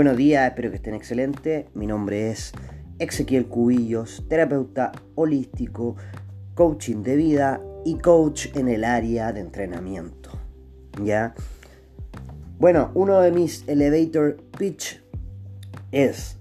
Buenos días, espero que estén excelentes. Mi nombre es Ezequiel Cubillos, terapeuta holístico, coaching de vida y coach en el área de entrenamiento. ¿Ya? Bueno, uno de mis elevator pitch es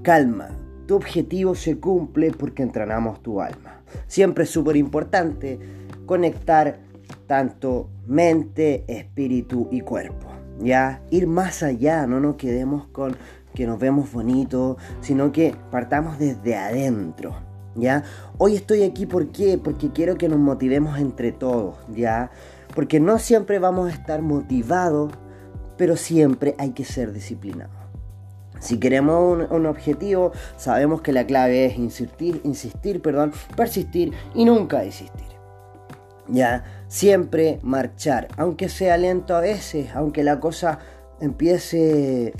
calma. Tu objetivo se cumple porque entrenamos tu alma. Siempre es súper importante conectar tanto mente, espíritu y cuerpo. Ya, ir más allá, no nos quedemos con que nos vemos bonitos, sino que partamos desde adentro. ¿Ya? Hoy estoy aquí porque quiero que nos motivemos entre todos, ¿ya? Porque no siempre vamos a estar motivados, pero siempre hay que ser disciplinados. Si queremos un, objetivo, sabemos que la clave es insistir, insistir, perdón, persistir y nunca desistir. Ya, siempre marchar, aunque sea lento a veces, aunque la cosa empiece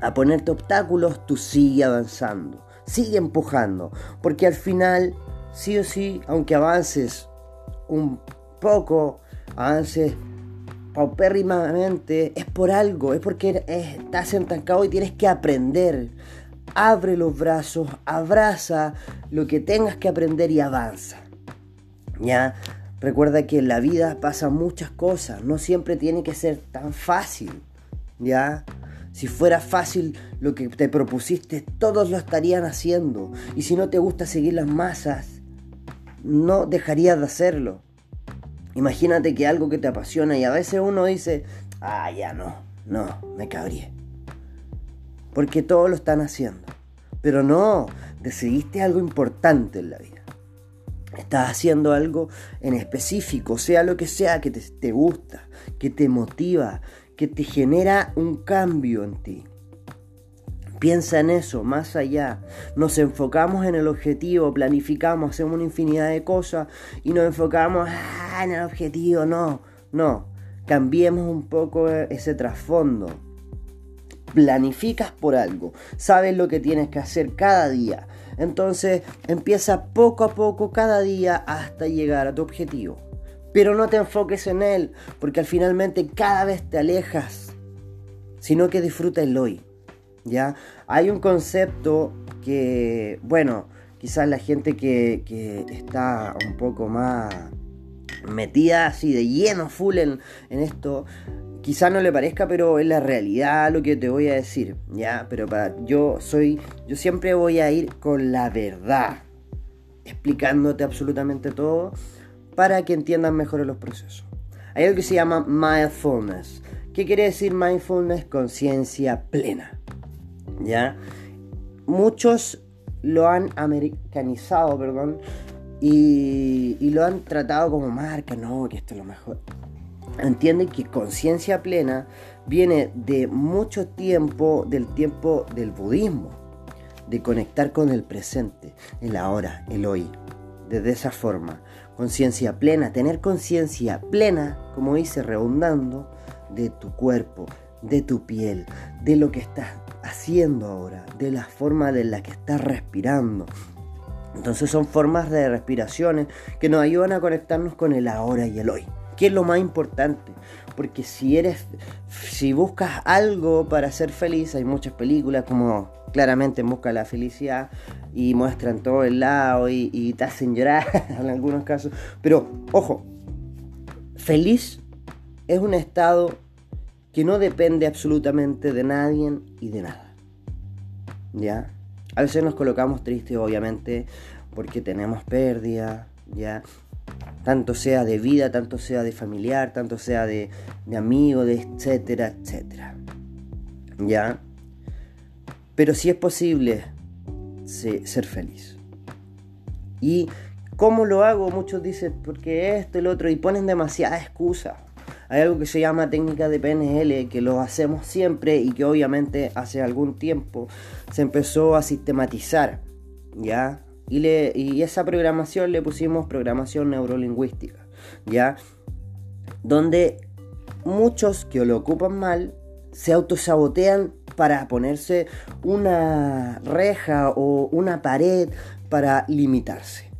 a ponerte obstáculos, tú sigue avanzando, sigue empujando, porque al final, sí o sí, aunque avances un poco, avances paupérrimamente, es por algo, es porque estás entancado y tienes que aprender. Abre los brazos, abraza lo que tengas que aprender y avanza. ¿Ya? Recuerda que en la vida pasan muchas cosas, no siempre tiene que ser tan fácil, ¿ya? Si fuera fácil lo que te propusiste, todos lo estarían haciendo. Y si no te gusta seguir las masas, no dejarías de hacerlo. Imagínate que algo que te apasiona y a veces uno dice, ah, ya no, no, me cabría. Porque todos lo están haciendo. Pero no, decidiste algo importante en la vida. Estás haciendo algo en específico, sea lo que sea que te, gusta, que te motiva, que te genera un cambio en ti. Piensa en eso, más allá. Nos enfocamos en el objetivo, planificamos, hacemos una infinidad de cosas y nos enfocamos ah, en el objetivo. No, no. Cambiemos un poco ese trasfondo. Planificas por algo, sabes lo que tienes que hacer cada día entonces empieza poco a poco cada día hasta llegar a tu objetivo. Pero no te enfoques en él, porque al finalmente cada vez te alejas, sino que disfruta el hoy. ¿ya? Hay un concepto que, bueno, quizás la gente que, que está un poco más metida así de lleno, full en, en esto, Quizá no le parezca, pero es la realidad lo que te voy a decir, ¿ya? Pero para, yo soy, yo siempre voy a ir con la verdad, explicándote absolutamente todo para que entiendan mejor los procesos. Hay algo que se llama mindfulness. ¿Qué quiere decir mindfulness? Conciencia plena, ¿ya? Muchos lo han americanizado, perdón, y, y lo han tratado como marca, no, que esto es lo mejor entienden que conciencia plena viene de mucho tiempo, del tiempo del budismo, de conectar con el presente, el ahora, el hoy, desde esa forma. Conciencia plena, tener conciencia plena, como dice, redundando, de tu cuerpo, de tu piel, de lo que estás haciendo ahora, de la forma de la que estás respirando. Entonces son formas de respiraciones que nos ayudan a conectarnos con el ahora y el hoy. ¿Qué es lo más importante? Porque si eres, si buscas algo para ser feliz, hay muchas películas como claramente Busca la Felicidad y muestran todo el lado y, y te hacen llorar en algunos casos. Pero, ojo, feliz es un estado que no depende absolutamente de nadie y de nada. ¿Ya? A veces nos colocamos tristes, obviamente, porque tenemos pérdida, ¿ya? Tanto sea de vida, tanto sea de familiar, tanto sea de, de amigo, de etcétera, etcétera. ¿Ya? Pero si es posible ser feliz. ¿Y cómo lo hago? Muchos dicen, porque esto, el otro, y ponen demasiada excusa. Hay algo que se llama técnica de PNL, que lo hacemos siempre y que obviamente hace algún tiempo se empezó a sistematizar. ¿Ya? Y, le, y esa programación le pusimos programación neurolingüística, ¿ya? Donde muchos que lo ocupan mal se autosabotean para ponerse una reja o una pared para limitarse.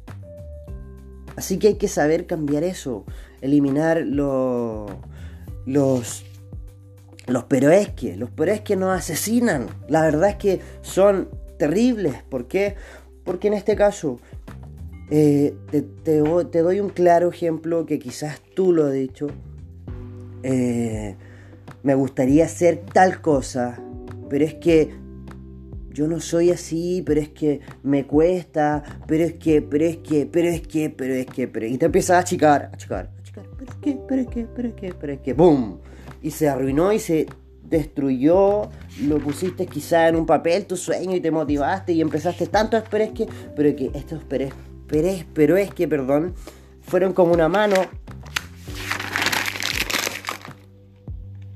Así que hay que saber cambiar eso, eliminar los, los pero es que, los pero es que nos asesinan. La verdad es que son terribles. ¿Por qué? Porque en este caso eh, te, doy un claro ejemplo que quizás tú lo has dicho. Eh, me gustaría hacer tal cosa, pero es que yo no soy así, pero es que me cuesta, pero es que, pero es que, pero es que, pero es que, pero... Y te empiezas a achicar, a achicar, a achicar, pero es que, pero es que, pero es que, pero es que, ¡boom! Y se arruinó y se destruyó, lo pusiste quizá en un papel tu sueño y te motivaste y empezaste tanto, pero es que, pero que, estos pero es, pero es, pero es que, perdón, fueron como una mano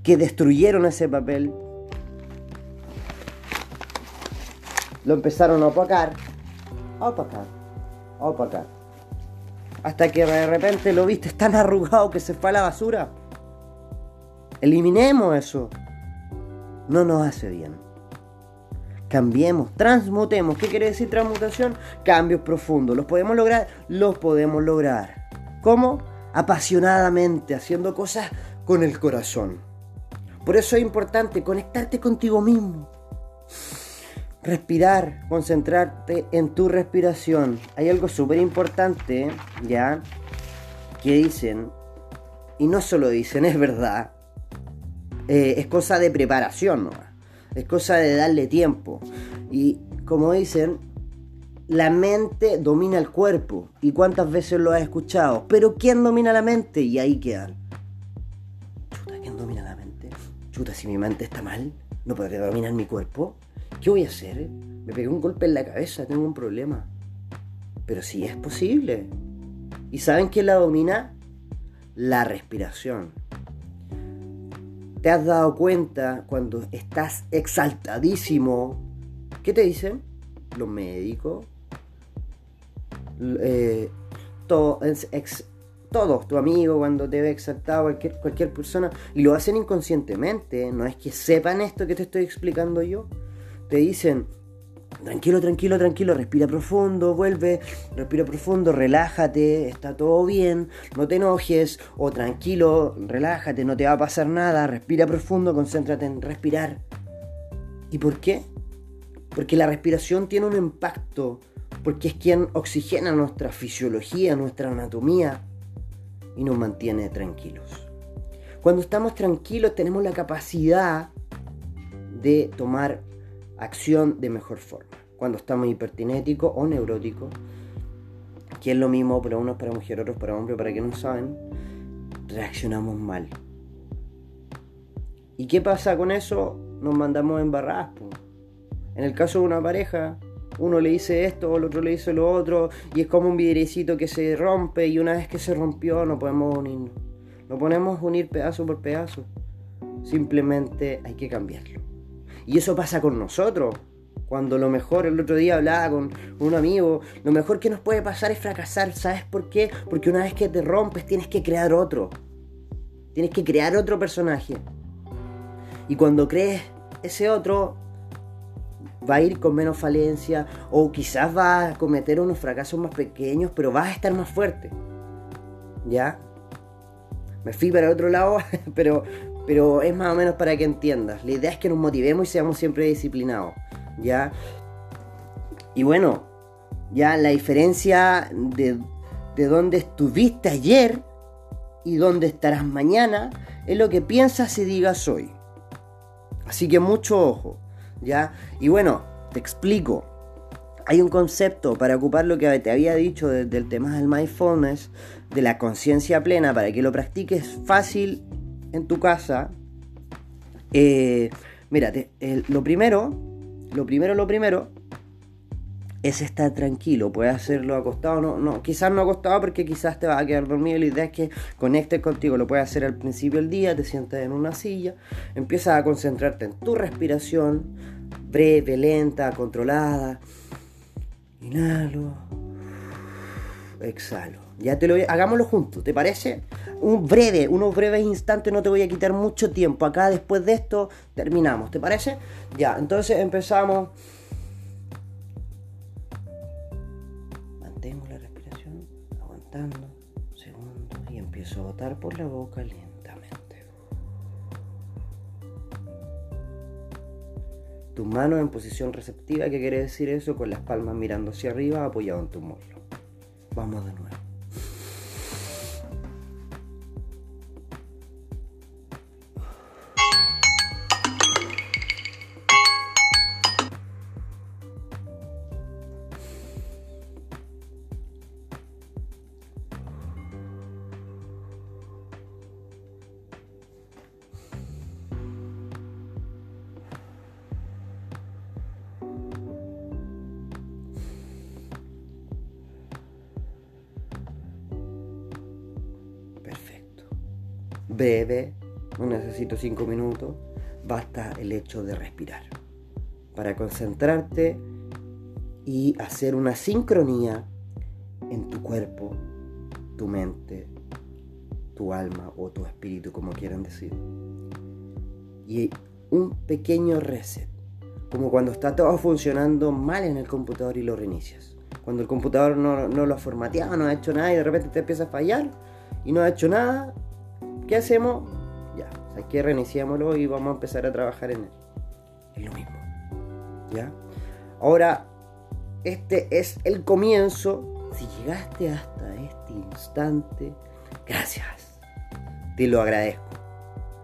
que destruyeron ese papel lo empezaron a opacar, a opacar, a opacar. Hasta que de repente lo viste tan arrugado que se fue a la basura. Eliminemos eso. No nos hace bien. Cambiemos, transmutemos. ¿Qué quiere decir transmutación? Cambios profundos. ¿Los podemos lograr? Los podemos lograr. ¿Cómo? Apasionadamente, haciendo cosas con el corazón. Por eso es importante conectarte contigo mismo respirar, concentrarte en tu respiración. Hay algo súper importante, ¿ya? Que dicen, y no solo dicen, es verdad, eh, es cosa de preparación. Es cosa de darle tiempo. Y como dicen, la mente domina el cuerpo. ¿Y cuántas veces lo has escuchado? Pero ¿quién domina la mente? Y ahí quedan. Chuta, ¿quién domina la mente? Chuta, si mi mente está mal, ¿no podría dominar mi cuerpo? ¿Qué voy a hacer? Me pegué un golpe en la cabeza, tengo un problema. Pero sí es posible. ¿Y saben quién la domina? La respiración. ¿Te has dado cuenta cuando estás exaltadísimo? ¿Qué te dicen? Los médicos. Eh, todo, todos, tu amigo cuando te ve exaltado, cualquier persona, y lo hacen inconscientemente, no es que sepan esto que te estoy explicando yo, te dicen, tranquilo, tranquilo, tranquilo, respira profundo, vuelve, respira profundo, relájate, está todo bien, no te enojes, o tranquilo, relájate, no te va a pasar nada, respira profundo, concéntrate en respirar. ¿Y por qué? Porque la respiración tiene un impacto, porque es quien oxigena nuestra fisiología, nuestra anatomía y nos mantiene tranquilos. Cuando estamos tranquilos tenemos la capacidad de tomar acción de mejor forma. Cuando estamos hipertinéticos o neuróticos, que es lo mismo para unos para mujeres, otros para hombres, para que no saben, reaccionamos mal. ¿Y qué pasa con eso? Nos mandamos en barraspo. En el caso de una pareja, uno le dice esto, el otro le dice lo otro, y es como un vidriecito que se rompe, y una vez que se rompió no podemos unirnos. No podemos unir pedazo por pedazo. Simplemente hay que cambiarlo. Y eso pasa con nosotros. Cuando lo mejor, el otro día hablaba con un amigo, lo mejor que nos puede pasar es fracasar. ¿Sabes por qué? Porque una vez que te rompes tienes que crear otro. Tienes que crear otro personaje. Y cuando crees ese otro, va a ir con menos falencia o quizás va a cometer unos fracasos más pequeños, pero vas a estar más fuerte. ¿Ya? Me fui para otro lado, pero, pero es más o menos para que entiendas. La idea es que nos motivemos y seamos siempre disciplinados, ¿ya? Y bueno, ya la diferencia de, de dónde estuviste ayer y dónde estarás mañana es lo que piensas y digas hoy. Así que mucho ojo, ¿ya? Y bueno, te explico. Hay un concepto para ocupar lo que te había dicho del tema del mindfulness, de la conciencia plena, para que lo practiques fácil en tu casa, eh, mírate, lo primero, lo primero, lo primero es estar tranquilo. Puedes hacerlo acostado, no, no, quizás no acostado porque quizás te va a quedar dormido. La idea es que conectes contigo. Lo puedes hacer al principio del día, te sientas en una silla, empiezas a concentrarte en tu respiración, breve, lenta, controlada. Inhalo, exhalo. Ya te lo hagámoslo juntos, ¿te parece? Un breve, unos breves instantes, no te voy a quitar mucho tiempo. Acá después de esto terminamos, ¿te parece? Ya, entonces empezamos. Mantengo la respiración, aguantando segundos y empiezo a botar por la boca lentamente. tus manos en posición receptiva, ¿qué quiere decir eso? Con las palmas mirando hacia arriba, apoyado en tu muslo. Vamos de nuevo. Breve, no necesito cinco minutos, basta el hecho de respirar. Para concentrarte y hacer una sincronía en tu cuerpo, tu mente, tu alma o tu espíritu, como quieran decir. Y un pequeño reset, como cuando está todo funcionando mal en el computador y lo reinicias. Cuando el computador no, no lo ha formateado, no ha hecho nada y de repente te empieza a fallar y no ha hecho nada ¿Qué hacemos? Ya, aquí reiniciámoslo y vamos a empezar a trabajar en él. Es lo mismo. ¿Ya? Ahora, este es el comienzo. Si llegaste hasta este instante, gracias. Te lo agradezco.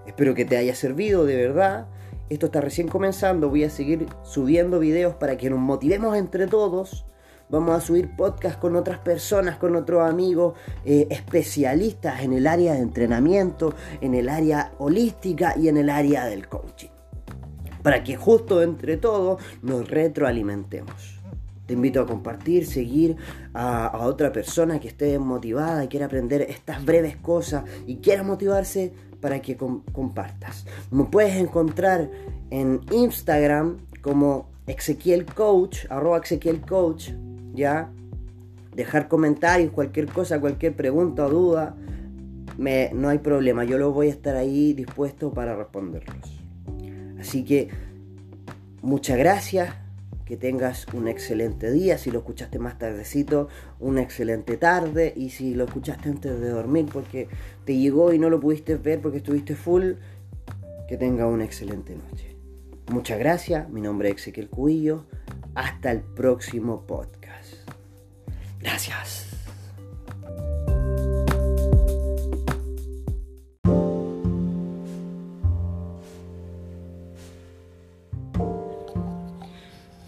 Espero que te haya servido de verdad. Esto está recién comenzando. Voy a seguir subiendo videos para que nos motivemos entre todos Vamos a subir podcast con otras personas, con otros amigos eh, especialistas en el área de entrenamiento, en el área holística y en el área del coaching. Para que justo entre todos nos retroalimentemos. Te invito a compartir, seguir a, otra persona que esté motivada y quiera aprender estas breves cosas y quiera motivarse para que compartas. Me puedes encontrar en Instagram como Ezequiel Coach, arroba Ezequiel Coach, ¿ya? Dejar comentarios, cualquier cosa, cualquier pregunta o duda, me, no hay problema, yo lo voy a estar ahí dispuesto para responderlos. Así que muchas gracias, que tengas un excelente día, si lo escuchaste más tardecito, una excelente tarde, y si lo escuchaste antes de dormir porque te llegó y no lo pudiste ver porque estuviste full, que tenga una excelente noche. Muchas gracias, mi nombre es Ezequiel Cuillo, hasta el próximo podcast. Gracias.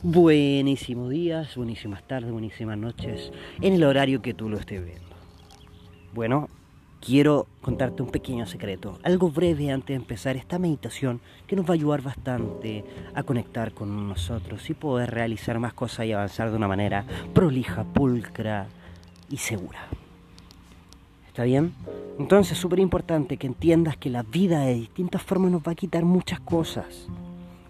Buenísimos días, buenísimas tardes, buenísimas noches, en el horario que tú lo estés viendo. Bueno, quiero contarte un pequeño secreto, algo breve antes de empezar esta meditación que nos va a ayudar bastante a conectar con nosotros y poder realizar más cosas y avanzar de una manera prolija, pulcra y segura. ¿Está bien? Entonces es súper importante que entiendas que la vida de distintas formas nos va a quitar muchas cosas,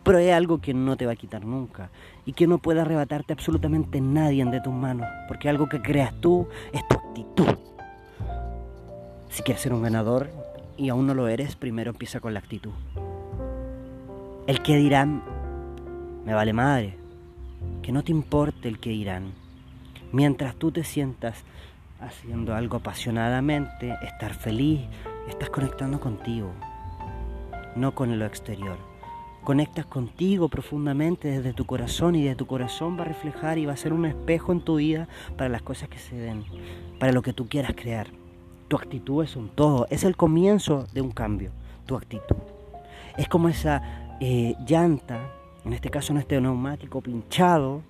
pero hay algo que no te va a quitar nunca y que no puede arrebatarte absolutamente nadie de tus manos, porque algo que creas tú es tu actitud. Si quieres ser un ganador y aún no lo eres, primero empieza con la actitud. El que dirán, me vale madre. Que no te importe el que dirán. Mientras tú te sientas haciendo algo apasionadamente, estar feliz, estás conectando contigo, no con lo exterior. Conectas contigo profundamente desde tu corazón y de tu corazón va a reflejar y va a ser un espejo en tu vida para las cosas que se den, para lo que tú quieras crear. Tu actitud es un todo, es el comienzo de un cambio, tu actitud. Es como esa eh, llanta, en este caso en este neumático pinchado,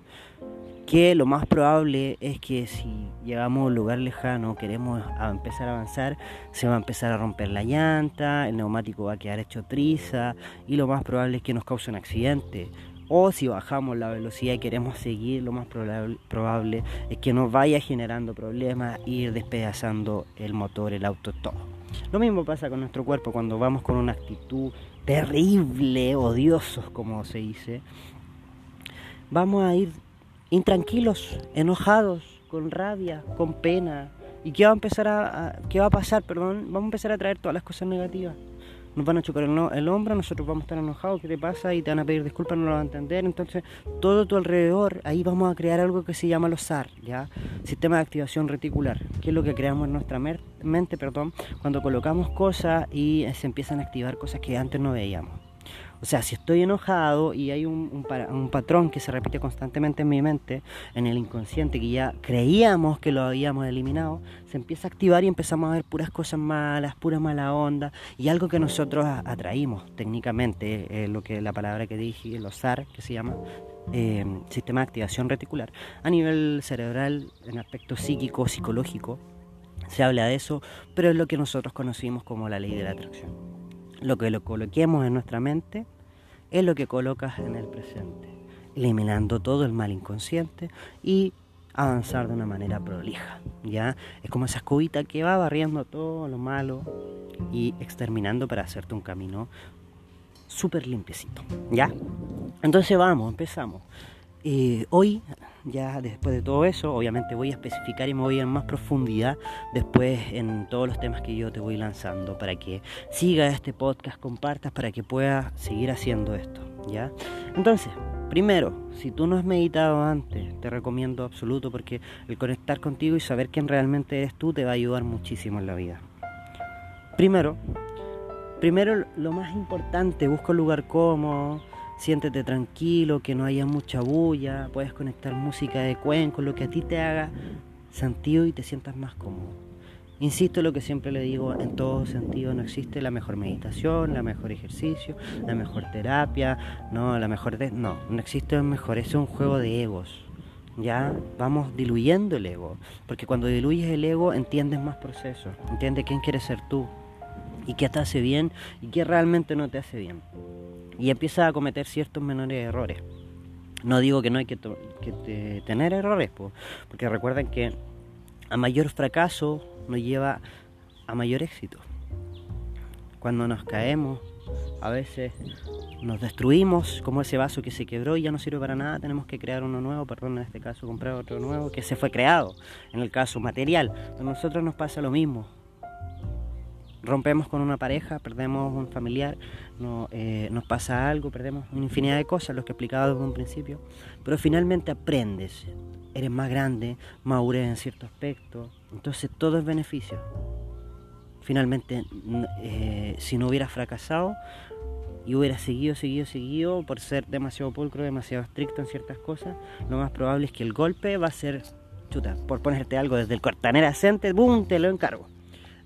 que lo más probable es que si llegamos a un lugar lejano, queremos empezar a avanzar, se va a empezar a romper la llanta, el neumático va a quedar hecho triza y lo más probable es que nos cause un accidente o si bajamos la velocidad y queremos seguir, lo más probable, es que nos vaya generando problemas e ir despedazando el motor, el auto, todo. Lo mismo pasa con nuestro cuerpo cuando vamos con una actitud terrible, odiosos como se dice. Vamos a ir intranquilos, enojados, con rabia, con pena. ¿Y qué va a empezar a, qué va a pasar, perdón? Vamos a empezar a traer todas las cosas negativas nos van a chocar el, hombro, nosotros vamos a estar enojados, ¿qué te pasa? Y te van a pedir disculpas, no lo van a entender. Entonces, todo tu alrededor, ahí vamos a crear algo que se llama los SAR, ¿ya? Sistema de activación reticular, que es lo que creamos en nuestra mente, perdón, cuando colocamos cosas y se empiezan a activar cosas que antes no veíamos. O sea, si estoy enojado y hay un, patrón que se repite constantemente en mi mente, en el inconsciente, que ya creíamos que lo habíamos eliminado, se empieza a activar y empezamos a ver puras cosas malas, pura mala onda, y algo que nosotros atraímos técnicamente, eh, lo que la palabra que dije, el SAR, que se llama, eh, sistema de activación reticular, a nivel cerebral, en aspecto psíquico, psicológico, se habla de eso, pero es lo que nosotros conocimos como la ley de la atracción. Lo que lo coloquemos en nuestra mente es lo que colocas en el presente, eliminando todo el mal inconsciente y avanzar de una manera prolija. ¿ya? Es como esa escobita que va barriendo todo lo malo y exterminando para hacerte un camino súper limpiecito. ¿ya? Entonces vamos, empezamos. Eh, hoy, ya después de todo eso, obviamente voy a especificar y me voy en más profundidad después en todos los temas que yo te voy lanzando para que siga este podcast, compartas para que puedas seguir haciendo esto, ¿ya? Entonces, primero, si tú no has meditado antes, te recomiendo absoluto porque el conectar contigo y saber quién realmente eres tú te va a ayudar muchísimo en la vida. Primero, primero lo más importante, busca un lugar cómodo siéntete tranquilo, que no haya mucha bulla, puedes conectar música de cuenco, lo que a ti te haga sentido y te sientas más cómodo. Insisto lo que siempre le digo, en todo sentido no existe la mejor meditación, la mejor ejercicio, la mejor terapia, no, la mejor no, no existe el mejor, es un juego de egos. Ya vamos diluyendo el ego, porque cuando diluyes el ego entiendes más procesos, entiendes quién quieres ser tú y qué te hace bien y qué realmente no te hace bien y empieza a cometer ciertos menores errores. No digo que no hay que, tener errores, porque recuerden que a mayor fracaso nos lleva a mayor éxito. Cuando nos caemos, a veces nos destruimos, como ese vaso que se quebró y ya no sirve para nada, tenemos que crear uno nuevo, perdón, en este caso comprar otro nuevo que se fue creado, en el caso material. A nosotros nos pasa lo mismo, rompemos con una pareja, perdemos un familiar, eh, nos pasa algo, perdemos una infinidad de cosas, lo que explicaba desde un principio, pero finalmente aprendes, eres más grande, madurez en cierto aspecto, entonces todo es beneficio. Finalmente, eh, si no hubieras fracasado y hubieras seguido, seguido, seguido, por ser demasiado pulcro, demasiado estricto en ciertas cosas, lo más probable es que el golpe va a ser, chuta, por ponerte algo desde el cortanera center, ¡boom!, te lo encargo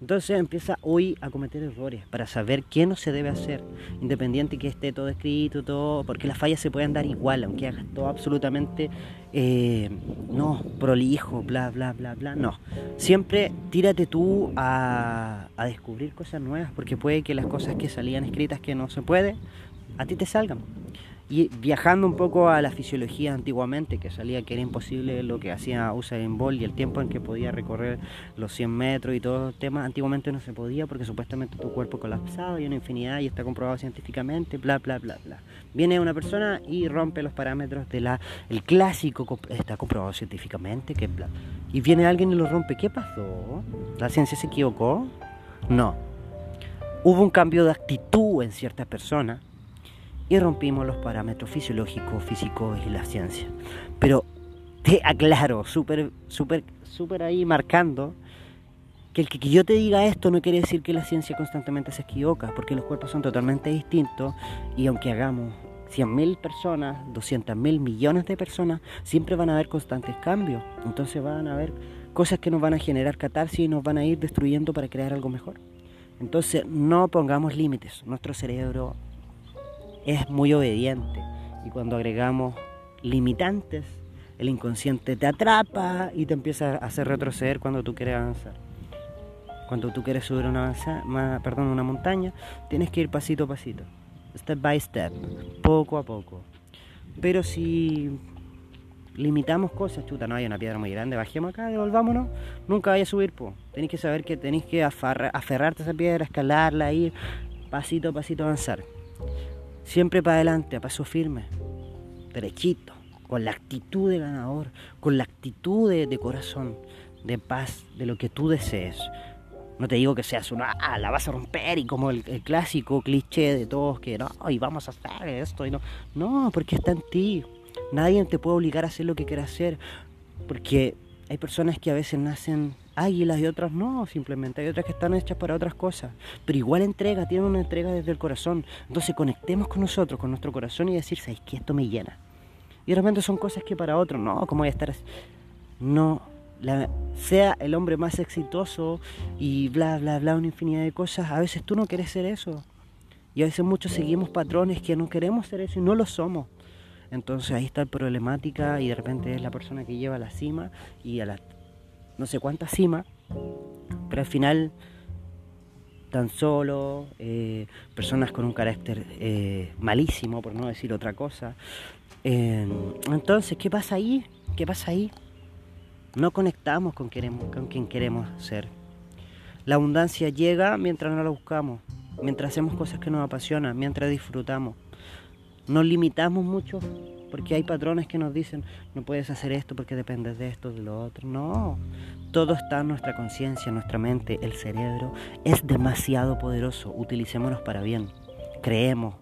entonces empieza hoy a cometer errores para saber qué no se debe hacer, independiente que esté todo escrito, todo, porque las fallas se pueden dar igual, aunque hagas todo absolutamente, eh, no, prolijo, bla, bla, bla, bla, no. Siempre tírate tú a, a descubrir cosas nuevas, porque puede que las cosas que salían escritas que no se puede, a ti te salgan. Y viajando un poco a la fisiología antiguamente, que salía que era imposible lo que hacía Usain Bolt y el tiempo en que podía recorrer los 100 metros y todo el tema, antiguamente no se podía porque supuestamente tu cuerpo colapsaba y una infinidad y está comprobado científicamente, bla, bla, bla, bla. Viene una persona y rompe los parámetros de la, el clásico, está comprobado científicamente, que bla. Y viene alguien y lo rompe, ¿qué pasó? ¿La ciencia se equivocó? No. Hubo un cambio de actitud en ciertas personas y rompimos los parámetros fisiológicos, físicos y la ciencia. Pero te aclaro, súper, súper, súper ahí marcando que el que, yo te diga esto no quiere decir que la ciencia constantemente se equivoca, porque los cuerpos son totalmente distintos y aunque hagamos 100.000 personas, 200.000 millones de personas, siempre van a haber constantes cambios. Entonces van a haber cosas que nos van a generar catarsis y nos van a ir destruyendo para crear algo mejor. Entonces no pongamos límites. Nuestro cerebro es muy obediente y cuando agregamos limitantes, el inconsciente te atrapa y te empieza a hacer retroceder cuando tú quieres avanzar. Cuando tú quieres subir una, perdón, una montaña, tienes que ir pasito a pasito, step by step, poco a poco. Pero si limitamos cosas, chuta, no hay una piedra muy grande, bajemos acá, devolvámonos, nunca vaya a subir, po. Tenéis que saber que tenéis que aferrarte a esa piedra, escalarla, ir pasito a pasito avanzar. Siempre para adelante, a paso firme, derechito, con la actitud de ganador, con la actitud de, corazón, de paz, de lo que tú desees. No te digo que seas una, ah, la vas a romper y como el, clásico cliché de todos que no, y vamos a hacer esto y no. No, porque está en ti. Nadie te puede obligar a hacer lo que quieras hacer. Porque hay personas que a veces nacen águilas y otras no, simplemente hay otras que están hechas para otras cosas, pero igual entrega, tienen una entrega desde el corazón. Entonces conectemos con nosotros, con nuestro corazón y decir, ¿sabes que Esto me llena. Y de repente son cosas que para otros, no, ¿cómo voy a estar así? No, sea el hombre más exitoso y bla, bla, bla, una infinidad de cosas, a veces tú no quieres ser eso. Y a veces muchos seguimos patrones que no queremos ser eso y no lo somos. Entonces ahí está la problemática y de repente es la persona que lleva a la cima y a la no sé cuánta cima, pero al final tan solo, eh, personas con un carácter eh, malísimo, por no decir otra cosa. entonces, ¿qué pasa ahí? ¿Qué pasa ahí? No conectamos con, con quien queremos ser. La abundancia llega mientras no la buscamos, mientras hacemos cosas que nos apasionan, mientras disfrutamos. Nos limitamos mucho porque hay patrones que nos dicen no puedes hacer esto porque dependes de esto, de lo otro. No, todo está en nuestra conciencia, en nuestra mente, el cerebro es demasiado poderoso, utilicémonos para bien. Creemos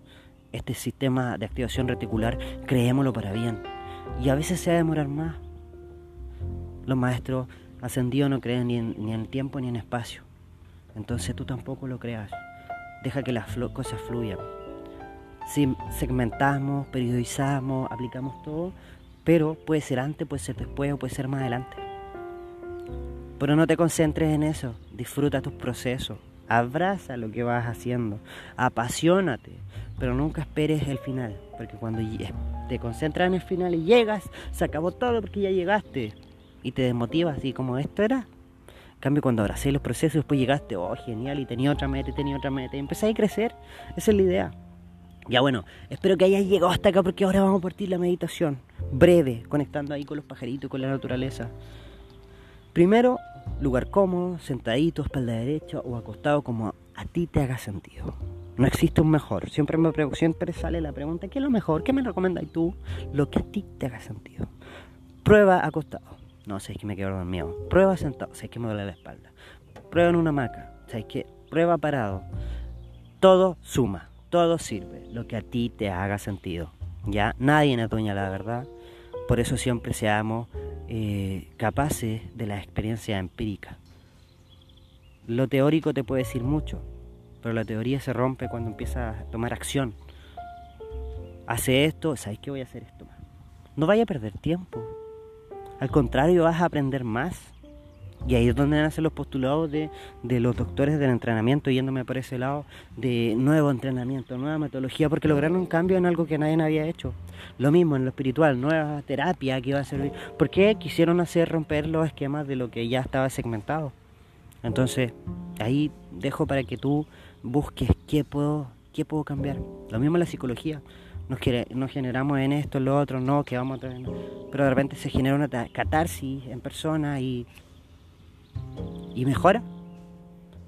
este sistema de activación reticular, creémoslo para bien. Y a veces se va a demorar más. Los maestros ascendidos no creen ni en, ni en tiempo ni en espacio. Entonces tú tampoco lo creas. Deja que las cosas fluyan. Segmentamos, periodizamos, aplicamos todo, pero puede ser antes, puede ser después o puede ser más adelante. Pero no te concentres en eso, disfruta tus procesos, abraza lo que vas haciendo, apasionate, pero nunca esperes el final, porque cuando te concentras en el final y llegas, se acabó todo porque ya llegaste y te desmotivas y como esto era. En cambio, cuando abracé los procesos, después llegaste, oh, genial, y tenía otra meta, y tenía otra meta, y empecé a crecer. Esa es la idea. Ya bueno, espero que hayas llegado hasta acá porque ahora vamos a partir la meditación. Breve, conectando ahí con los pajaritos, con la naturaleza. Primero, lugar cómodo, sentadito, espalda derecha o acostado como a ti te haga sentido. No existe un mejor. Siempre me siempre sale la pregunta, ¿qué es lo mejor? ¿Qué me recomendas tú? Lo que a ti te haga sentido. Prueba acostado. No, sé que me quedo dormido. Prueba sentado, sé que me duele la espalda. Prueba en una hamaca, sabes que prueba parado. Todo suma, todo sirve, lo que a ti te haga sentido. Ya nadie es dueña la verdad. Por eso siempre seamos eh, capaces de la experiencia empírica. Lo teórico te puede decir mucho, pero la teoría se rompe cuando empiezas a tomar acción. Hace esto, ¿sabes qué voy a hacer esto? No vaya a perder tiempo. Al contrario, vas a aprender más. Y ahí es donde nacen los postulados de, los doctores del entrenamiento, yéndome por ese lado, de nuevo entrenamiento, nueva metodología, porque lograron un cambio en algo que nadie había hecho. Lo mismo en lo espiritual, nueva terapia que iba a servir. ¿Por qué quisieron hacer romper los esquemas de lo que ya estaba segmentado? Entonces, ahí dejo para que tú busques qué puedo, qué puedo cambiar. Lo mismo en la psicología nos, nos generamos en esto, en lo otro, no, que vamos a traer. Pero de repente se genera una catarsis en persona y, y mejora.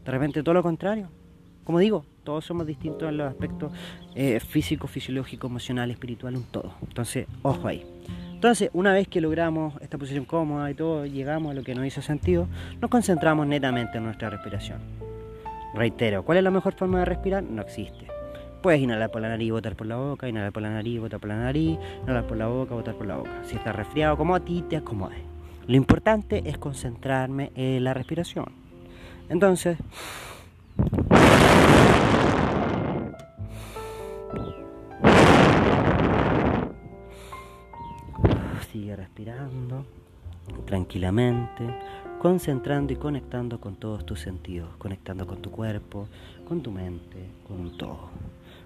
De repente todo lo contrario. Como digo, todos somos distintos en los aspectos eh, físico, fisiológico, emocional, espiritual, un todo. Entonces, ojo ahí. Entonces, una vez que logramos esta posición cómoda y todo, llegamos a lo que nos hizo sentido, nos concentramos netamente en nuestra respiración. Reitero, ¿cuál es la mejor forma de respirar? No existe. Puedes inhalar por la nariz botar por la boca, inhalar por la nariz botar por la nariz, inhalar por la boca, botar por la boca. Si estás resfriado, como a ti te acomode. Lo importante es concentrarme en la respiración. Entonces, sigue respirando tranquilamente, concentrando y conectando con todos tus sentidos, conectando con tu cuerpo, con tu mente, con todo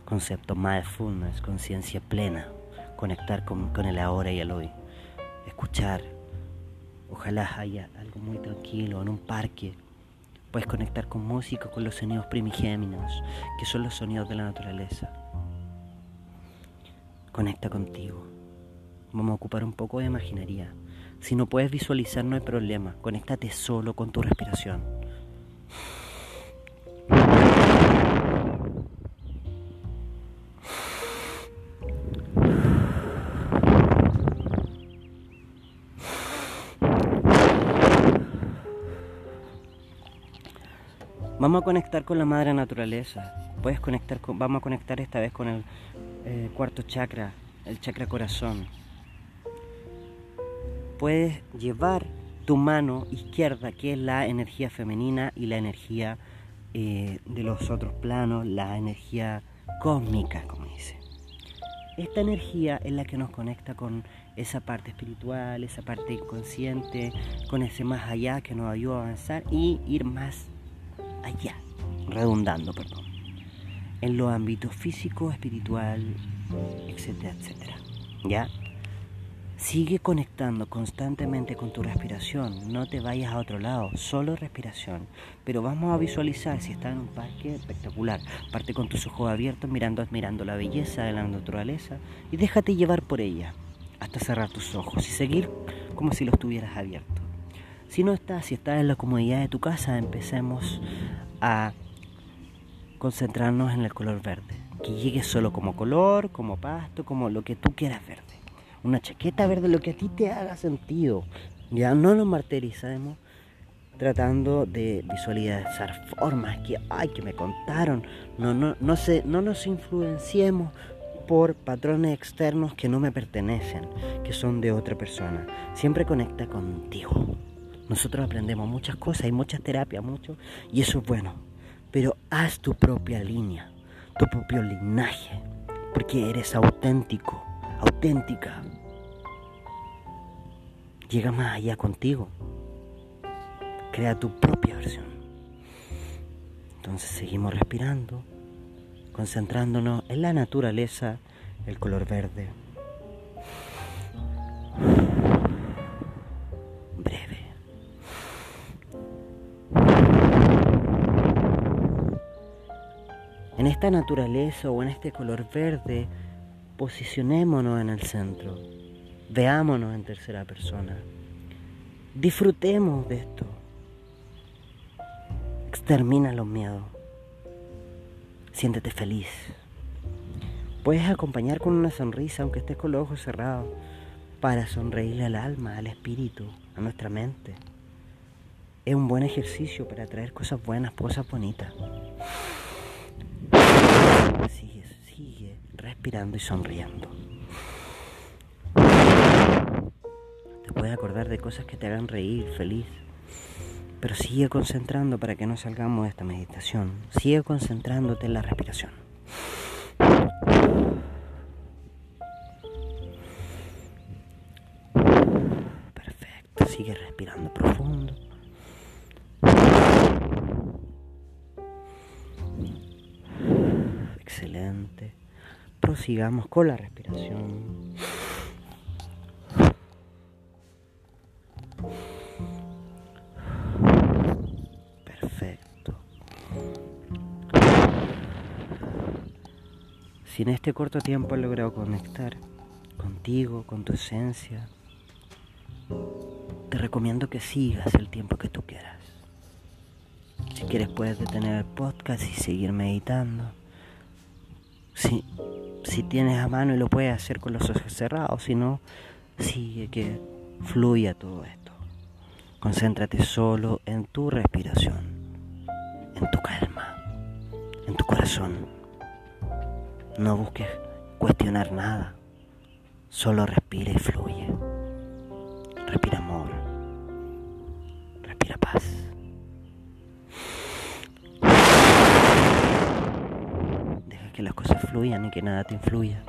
concepto mindfulness, conciencia plena, conectar con, el ahora y el hoy, escuchar, ojalá haya algo muy tranquilo en un parque, puedes conectar con música, con los sonidos primigéminos, que son los sonidos de la naturaleza. Conecta contigo. Vamos a ocupar un poco de imaginería. Si no puedes visualizar, no hay problema. Conéctate solo con tu respiración. Vamos a conectar con la madre naturaleza. Puedes conectar con, vamos a conectar esta vez con el eh, cuarto chakra, el chakra corazón. Puedes llevar tu mano izquierda, que es la energía femenina y la energía eh, de los otros planos, la energía cósmica, como dice. Esta energía es la que nos conecta con esa parte espiritual, esa parte inconsciente, con ese más allá que nos ayuda a avanzar y ir más allá, redundando, perdón, en los ámbitos físico, espiritual, etcétera, etcétera. ¿Ya? Sigue conectando constantemente con tu respiración, no te vayas a otro lado, solo respiración. Pero vamos a visualizar si estás en un parque espectacular. Parte con tus ojos abiertos mirando, admirando la belleza de la naturaleza y déjate llevar por ella hasta cerrar tus ojos y seguir como si los tuvieras abiertos. Si no estás, si estás en la comodidad de tu casa, empecemos a concentrarnos en el color verde. Que llegue solo como color, como pasto, como lo que tú quieras verde. Una chaqueta verde, lo que a ti te haga sentido. Ya no nos martirizamos tratando de visualizar formas que, ay, que me contaron. No, no, no, se, no nos influenciemos por patrones externos que no me pertenecen, que son de otra persona. Siempre conecta contigo. Nosotros aprendemos muchas cosas, hay muchas terapias, mucho, y eso es bueno. Pero haz tu propia línea, tu propio linaje, porque eres auténtico, auténtica. Llega más allá contigo. Crea tu propia versión. Entonces seguimos respirando concentrándonos en la naturaleza, el color verde. En esta naturaleza o en este color verde, posicionémonos en el centro. Veámonos en tercera persona. Disfrutemos de esto. Extermina los miedos siéntete feliz. Puedes acompañar con una sonrisa, aunque estés con los ojos cerrados, para sonreírle al alma, al espíritu, a nuestra mente. Es un buen ejercicio para traer cosas buenas, cosas bonitas. Sigue, sigue respirando y sonriendo. Te puedes acordar de cosas que te hagan reír, feliz. Pero sigue concentrando para que no salgamos de esta meditación. Sigue concentrándote en la respiración. Perfecto, sigue respirando profundo. Excelente. Prosigamos con la respiración. Si en este corto tiempo has logrado conectar contigo, con tu esencia, te recomiendo que sigas el tiempo que tú quieras. Si quieres puedes detener el podcast y seguir meditando. Si, tienes a mano y lo puedes hacer con los ojos cerrados, si no, sigue que fluya todo esto. Concéntrate solo en tu respiración, en tu calma, en tu corazón. No busques cuestionar nada. Solo respira y fluye. Y que nada te influya.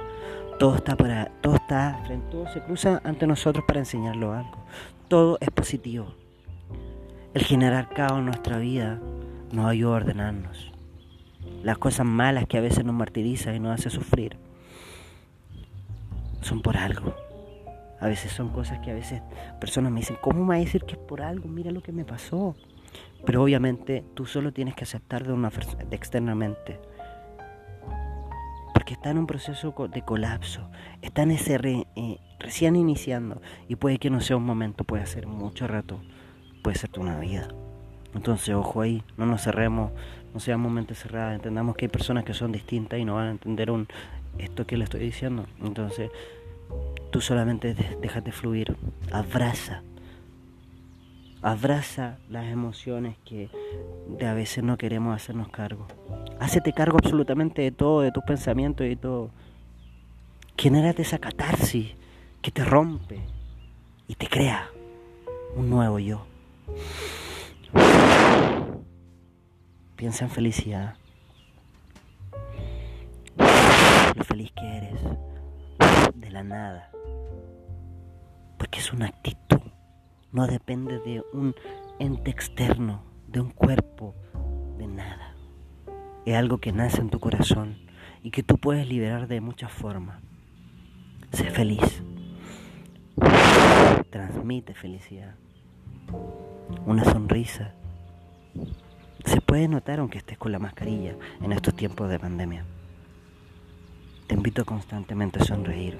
Todo está para, todo está todo se cruza ante nosotros para enseñarlo algo. Todo es positivo. El generar caos en nuestra vida nos ayuda a ordenarnos las cosas malas que a veces nos martirizan y nos hace sufrir, son por algo. A veces son cosas que a veces personas me dicen, ¿cómo me va a decir que es por algo? Mira lo que me pasó. Pero obviamente tú solo tienes que aceptar de una de externamente. Porque está en un proceso de colapso. Está en ese eh, recién iniciando. Y puede que no sea un momento, puede ser mucho rato. Puede ser una vida. Entonces, ojo ahí, no nos cerremos, no seamos mente cerrada, entendamos que hay personas que son distintas y no van a entender un, esto que le estoy diciendo. Entonces, tú solamente déjate fluir, abraza, abraza las emociones que de a veces no queremos hacernos cargo. Hacete cargo absolutamente de todo, de tus pensamientos y de todo. Genérate esa catarsis que te rompe y te crea. un nuevo yo. Piensa en felicidad. Lo feliz que eres de la nada. Porque es una actitud. No depende de un ente externo, de un cuerpo, de nada. Es algo que nace en tu corazón y que tú puedes liberar de muchas formas. Sé feliz. Transmite felicidad. Una sonrisa. Se puede notar aunque estés con la mascarilla en estos tiempos de pandemia. Te invito constantemente a sonreír,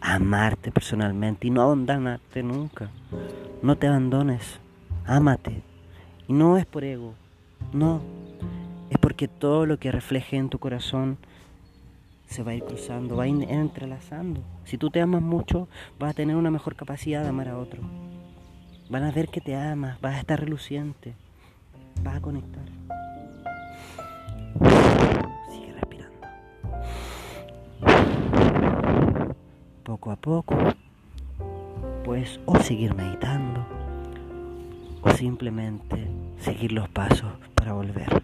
amarte personalmente y no abandonarte nunca. No te abandones, ámate. Y no es por ego, no. Es porque todo lo que refleje en tu corazón se va a ir cruzando, va a ir entrelazando. Si tú te amas mucho, vas a tener una mejor capacidad de amar a otro. Van a ver que te amas, vas a estar reluciente, vas a conectar. Poco a poco, puedes o seguir meditando o simplemente seguir los pasos para volver.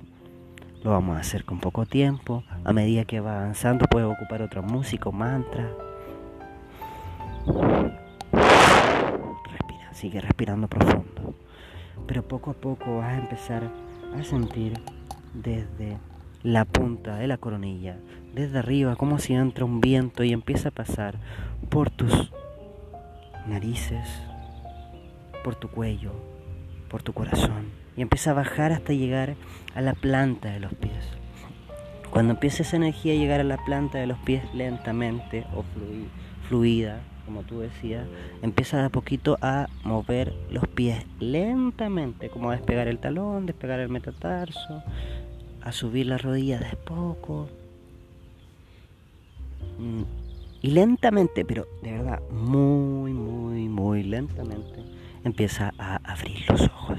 Lo vamos a hacer con poco tiempo. A medida que va avanzando puedes ocupar otra música o mantra. Respira, sigue respirando profundo. Pero poco a poco vas a empezar a sentir desde la punta de la coronilla, desde arriba, como si entra un viento y empieza a pasar por tus narices, por tu cuello, por tu corazón y empieza a bajar hasta llegar a la planta de los pies. Cuando empieza esa energía a llegar a la planta de los pies lentamente o fluida, como tú decías, empieza de a poquito a mover los pies lentamente, como a despegar el talón, despegar el metatarso, a subir las rodillas de poco. Mm, y lentamente, pero de verdad, muy, muy, muy lentamente, empieza a abrir los ojos.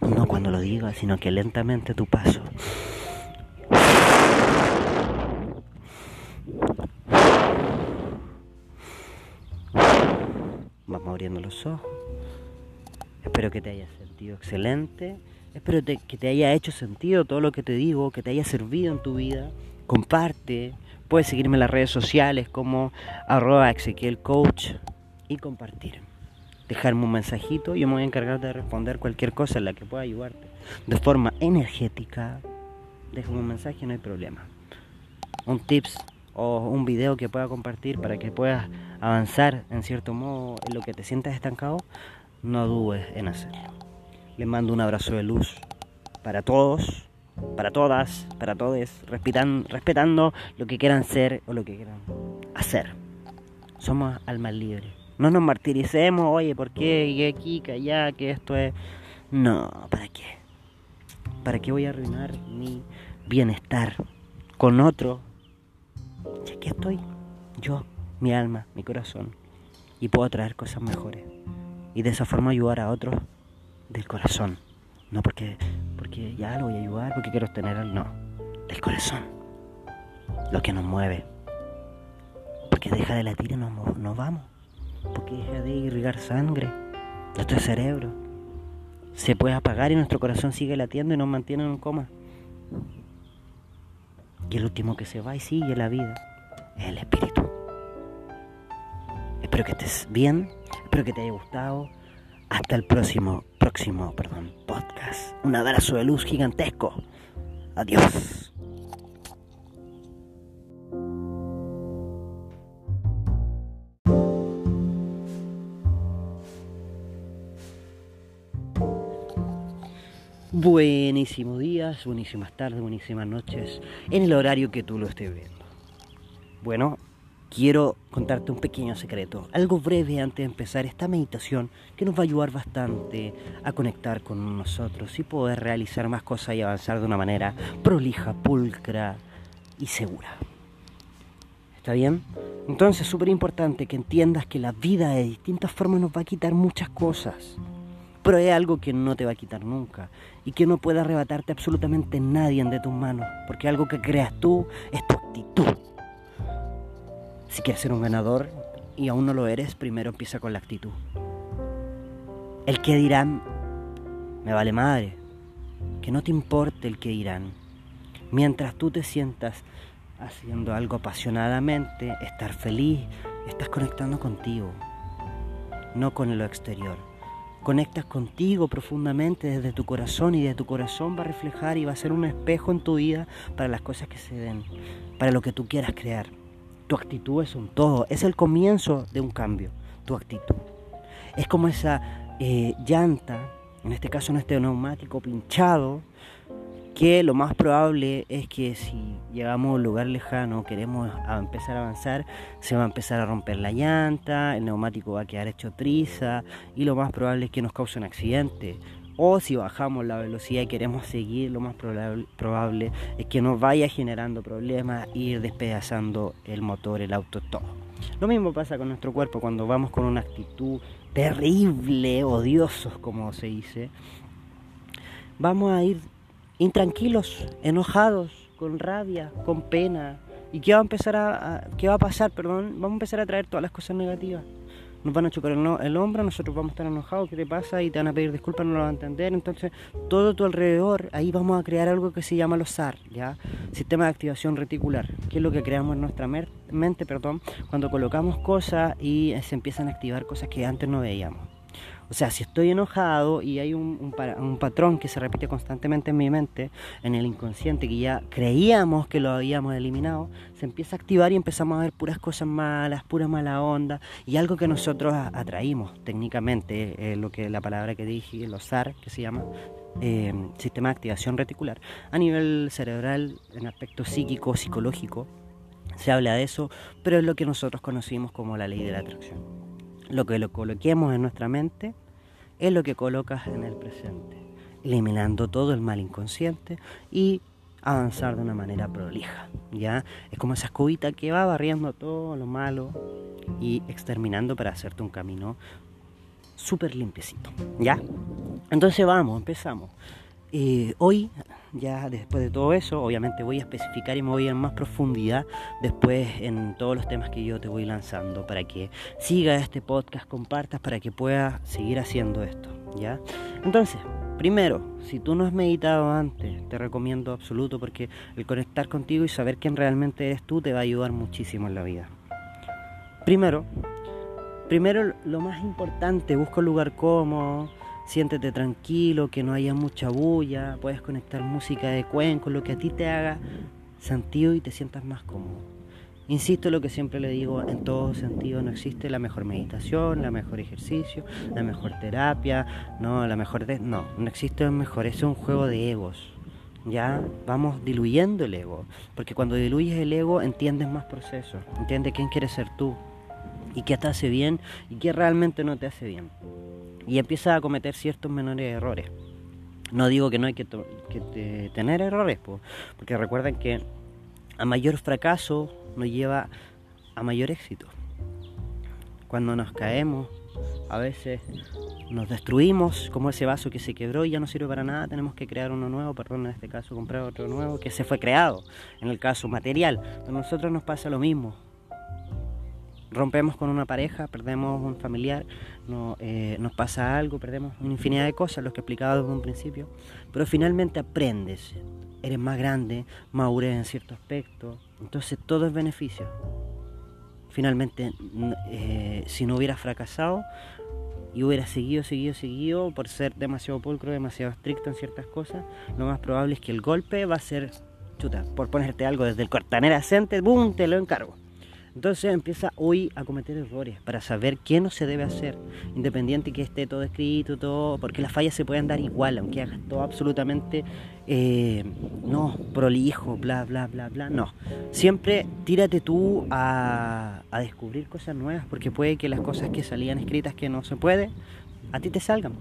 No cuando lo digas, sino que lentamente tu paso. Vamos abriendo los ojos. Espero que te haya sentido excelente. Espero que te haya hecho sentido todo lo que te digo, que te haya servido en tu vida. Comparte. Puedes seguirme en las redes sociales como arroba Coach y compartir dejarme un mensajito, yo me voy a encargar de responder cualquier cosa en la que pueda ayudarte. De forma energética, déjame un mensaje, no hay problema. Un tips o un video que pueda compartir para que puedas avanzar en cierto modo en lo que te sientas estancado, no dudes en hacerlo. Les mando un abrazo de luz para todos, para todas, para todos, respetando, respetando lo que quieran ser o lo que quieran hacer. Somos almas libres no nos martiricemos, oye, ¿por qué? Aquí, que allá, que esto es... No, ¿para qué? ¿Para qué voy a arruinar mi bienestar con otro? Y aquí estoy, yo, mi alma, mi corazón. Y puedo traer cosas mejores. Y de esa forma ayudar a otros del corazón. No porque, porque ya lo voy a ayudar, porque quiero tener al... No, del corazón. Lo que nos mueve. Porque deja de latir y nos, nos vamos porque deja de irrigar sangre, nuestro cerebro se puede apagar y nuestro corazón sigue latiendo y nos mantiene en coma. Y el último que se va y sigue la vida es el espíritu. Espero que estés bien, espero que te haya gustado. Hasta el próximo, próximo, perdón, podcast. Un abrazo de luz gigantesco. Adiós. Buenísimos días, buenísimas tardes, buenísimas noches, en el horario que tú lo estés viendo. Bueno, quiero contarte un pequeño secreto, algo breve antes de empezar esta meditación que nos va a ayudar bastante a conectar con nosotros y poder realizar más cosas y avanzar de una manera prolija, pulcra y segura. ¿Está bien? Entonces es súper importante que entiendas que la vida de distintas formas nos va a quitar muchas cosas pero es algo que no te va a quitar nunca y que no puede arrebatarte absolutamente nadie de tus manos, porque algo que creas tú es tu. Si quieres ser un ganador y aún no lo eres, primero empieza con la actitud. El que dirán, me vale madre. Que no te importe el que dirán. Mientras tú te sientas haciendo algo apasionadamente, estar feliz, estás conectando contigo, no con lo exterior. Conectas contigo profundamente desde tu corazón y de tu corazón va a reflejar y va a ser un espejo en tu vida para las cosas que se den, para lo que tú quieras crear. Tu actitud es un todo, es el comienzo de un cambio, tu actitud. Es como esa eh, llanta, en este caso en este neumático pinchado, que lo más probable es que si llegamos a un lugar lejano, queremos empezar a avanzar, se va a empezar a romper la llanta, el neumático va a quedar hecho triza y lo más probable es que nos cause un accidente. O si bajamos la velocidad y queremos seguir, lo más probable, es que nos vaya generando problemas y ir despedazando el motor, el auto, todo. Lo mismo pasa con nuestro cuerpo cuando vamos con una actitud terrible, odiosos como se dice. Vamos a ir intranquilos, enojados, con rabia, con pena. ¿Y qué va a empezar a, qué va a pasar, perdón? Vamos a empezar a traer todas las cosas negativas. Nos van a chocar el, hombro, nosotros vamos a estar enojados, ¿qué te pasa? Y te van a pedir disculpas, no lo van a entender. Entonces, todo tu alrededor, ahí vamos a crear algo que se llama los SAR, ¿ya? Sistema de activación reticular, que es lo que creamos en nuestra mente, perdón, cuando colocamos cosas y se empiezan a activar cosas que antes no veíamos. O sea, si estoy enojado y hay un, patrón que se repite constantemente en mi mente, en el inconsciente, que ya creíamos que lo habíamos eliminado, se empieza a activar y empezamos a ver puras cosas malas, pura mala onda y algo que nosotros atraímos técnicamente, eh, lo que la palabra que dije, los SAR, que se llama, eh, sistema de activación reticular, a nivel cerebral, en aspecto psíquico, psicológico, se habla de eso, pero es lo que nosotros conocimos como la ley de la atracción. Lo que lo coloquemos en nuestra mente es lo que colocas en el presente, eliminando todo el mal inconsciente y avanzar de una manera prolija, ¿ya? Es como esa escobita que va barriendo todo lo malo y exterminando para hacerte un camino súper limpiecito, ¿ya? Entonces vamos, empezamos. Eh, hoy, ya después de todo eso, obviamente voy a especificar y me voy en más profundidad después en todos los temas que yo te voy lanzando para que siga este podcast, compartas para que puedas seguir haciendo esto, ¿ya? Entonces, primero, si tú no has meditado antes, te recomiendo absoluto porque el conectar contigo y saber quién realmente eres tú te va a ayudar muchísimo en la vida. Primero, primero lo más importante, busca un lugar cómodo siéntete tranquilo, que no haya mucha bulla, puedes conectar música de cuenco, lo que a ti te haga sentido y te sientas más cómodo. Insisto lo que siempre le digo, en todo sentido no existe la mejor meditación, la mejor ejercicio, la mejor terapia, no, la mejor no, no existe el mejor, es un juego de egos. Ya vamos diluyendo el ego, porque cuando diluyes el ego entiendes más procesos, entiendes quién quieres ser tú y qué te hace bien y qué realmente no te hace bien y empieza a cometer ciertos menores errores. No digo que no hay que, tener errores, porque recuerden que a mayor fracaso nos lleva a mayor éxito. Cuando nos caemos, a veces nos destruimos, como ese vaso que se quebró y ya no sirve para nada, tenemos que crear uno nuevo, perdón, en este caso comprar otro nuevo que se fue creado, en el caso material. A nosotros nos pasa lo mismo, rompemos con una pareja, perdemos un familiar, eh, nos pasa algo, perdemos una infinidad de cosas, lo que he explicado desde un principio, pero finalmente aprendes, eres más grande, madurez en cierto aspecto, entonces todo es beneficio. Finalmente, eh, si no hubieras fracasado y hubieras seguido, seguido, seguido, por ser demasiado pulcro, demasiado estricto en ciertas cosas, lo más probable es que el golpe va a ser, chuta, por ponerte algo desde el cortanera ascente, ¡boom! Te lo encargo entonces empieza hoy a cometer errores para saber qué no se debe hacer, independiente que esté todo escrito, todo, porque las fallas se pueden dar igual, aunque hagas todo absolutamente, eh, no, prolijo, bla, bla, bla, bla, no. Siempre tírate tú a, a descubrir cosas nuevas, porque puede que las cosas que salían escritas que no se puede, a ti te salgan.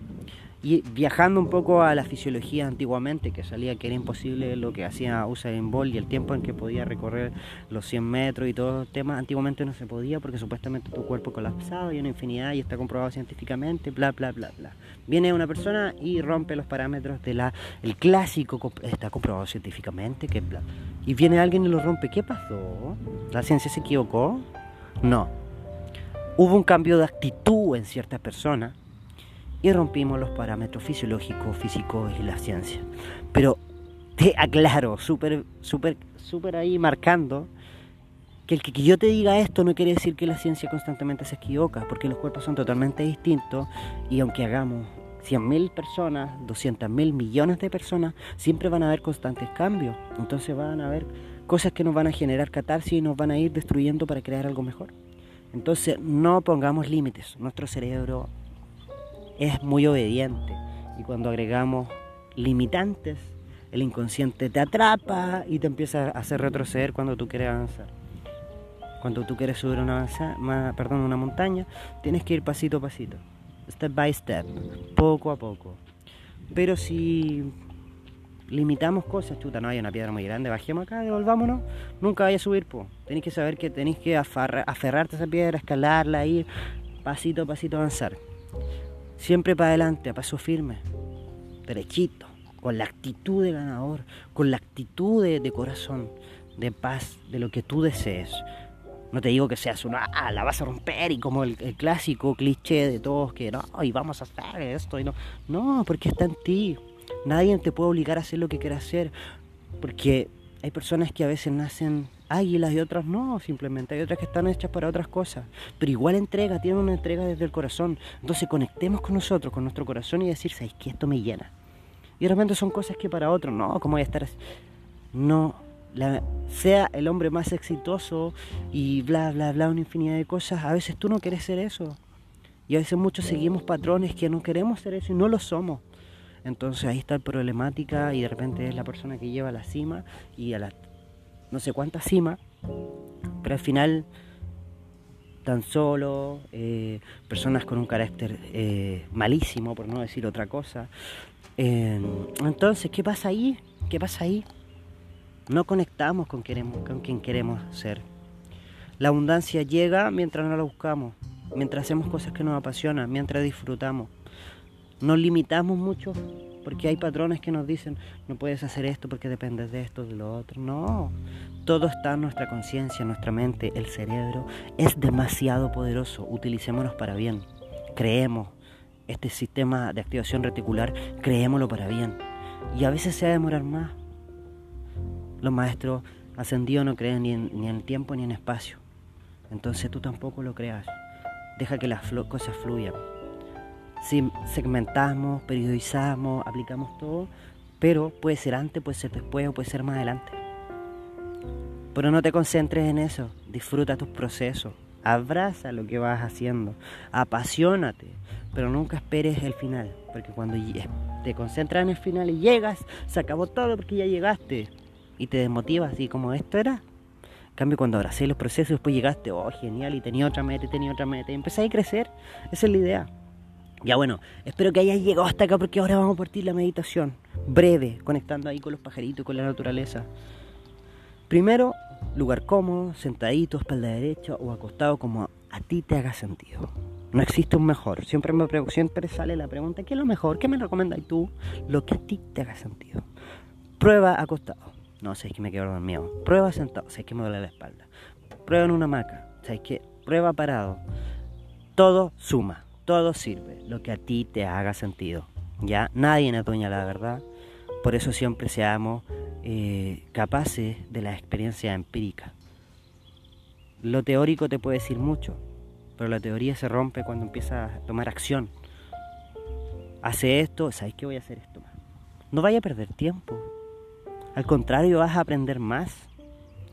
Y viajando un poco a la fisiología antiguamente, que salía que era imposible lo que hacía Usain Bolt y el tiempo en que podía recorrer los 100 metros y todos los temas, antiguamente no se podía porque supuestamente tu cuerpo colapsaba y una infinidad y está comprobado científicamente, bla, bla, bla, bla. Viene una persona y rompe los parámetros de la, el clásico, está comprobado científicamente, que bla. Y viene alguien y lo rompe, ¿qué pasó? ¿La ciencia se equivocó? No. Hubo un cambio de actitud en ciertas personas y rompimos los parámetros fisiológicos, físicos y la ciencia. Pero te aclaro, súper, súper, súper ahí marcando que el que, yo te diga esto no quiere decir que la ciencia constantemente se equivoca, porque los cuerpos son totalmente distintos y aunque hagamos 100.000 personas, 200.000 millones de personas, siempre van a haber constantes cambios. Entonces van a haber cosas que nos van a generar catarsis y nos van a ir destruyendo para crear algo mejor. Entonces no pongamos límites. Nuestro cerebro es muy obediente y cuando agregamos limitantes, el inconsciente te atrapa y te empieza a hacer retroceder cuando tú quieres avanzar. Cuando tú quieres subir una, perdón, una montaña, tienes que ir pasito a pasito, step by step, poco a poco. Pero si limitamos cosas, chuta, no hay una piedra muy grande, bajemos acá, devolvámonos, nunca vaya a subir, po. Tenéis que saber que tenéis que aferrarte a esa piedra, escalarla, ir pasito a pasito avanzar. Siempre para adelante, a paso firme, derechito, con la actitud de ganador, con la actitud de, corazón, de paz, de lo que tú desees. No te digo que seas una, ah, la vas a romper y como el, el, clásico cliché de todos que no, y vamos a hacer esto y no. No, porque está en ti. Nadie te puede obligar a hacer lo que quieras hacer, porque hay personas que a veces nacen águilas y otras no, simplemente hay otras que están hechas para otras cosas, pero igual entrega, tienen una entrega desde el corazón. Entonces conectemos con nosotros, con nuestro corazón y decir, ¿sabes que Esto me llena. Y de repente son cosas que para otros, no, ¿cómo voy a estar así? No, sea el hombre más exitoso y bla, bla, bla, una infinidad de cosas, a veces tú no quieres ser eso. Y a veces muchos seguimos patrones que no queremos ser eso y no lo somos. Entonces ahí está la problemática y de repente es la persona que lleva a la cima y a la no sé cuánta cima, pero al final tan solo, eh, personas con un carácter eh, malísimo, por no decir otra cosa. entonces, ¿qué pasa ahí? ¿Qué pasa ahí? No conectamos con, con quien queremos ser. La abundancia llega mientras no la buscamos, mientras hacemos cosas que nos apasionan, mientras disfrutamos nos limitamos mucho porque hay patrones que nos dicen no puedes hacer esto porque dependes de esto, de lo otro. No, todo está en nuestra conciencia, en nuestra mente, el cerebro es demasiado poderoso, utilicémonos para bien. Creemos este sistema de activación reticular, creémoslo para bien. Y a veces se va a demorar más. Los maestros ascendidos no creen ni en, ni en tiempo ni en espacio. Entonces tú tampoco lo creas. Deja que las cosas fluyan segmentamos, periodizamos, aplicamos todo, pero puede ser antes, puede ser después o puede ser más adelante. Pero no te concentres en eso, disfruta tus procesos, abraza lo que vas haciendo, apasionate, pero nunca esperes el final, porque cuando te concentras en el final y llegas, se acabó todo porque ya llegaste y te desmotivas y como esto era. En cambio, cuando abracé los procesos, después llegaste, oh, genial, y tenía otra meta, y tenía otra meta, y empecé a crecer. Esa es la idea. Ya bueno, espero que hayas llegado hasta acá porque ahora vamos a partir la meditación. Breve, conectando ahí con los pajaritos y con la naturaleza. Primero, lugar cómodo, sentadito, espalda derecha o acostado como a ti te haga sentido. No existe un mejor. Siempre me siempre sale la pregunta, ¿qué es lo mejor? ¿Qué me recomiendas tú? Lo que a ti te haga sentido. Prueba acostado. No, sé que me quedo dormido. Prueba sentado. Sé que me duele la espalda. Prueba en una hamaca. Sabes que prueba parado. Todo suma todo sirve, lo que a ti te haga sentido. Ya nadie es dueña la verdad, por eso siempre seamos eh, capaces de la experiencia empírica. Lo teórico te puede decir mucho, pero la teoría se rompe cuando empiezas a tomar acción. Hace esto, ¿sabes qué voy a hacer esto más? No vaya a perder tiempo. Al contrario, vas a aprender más.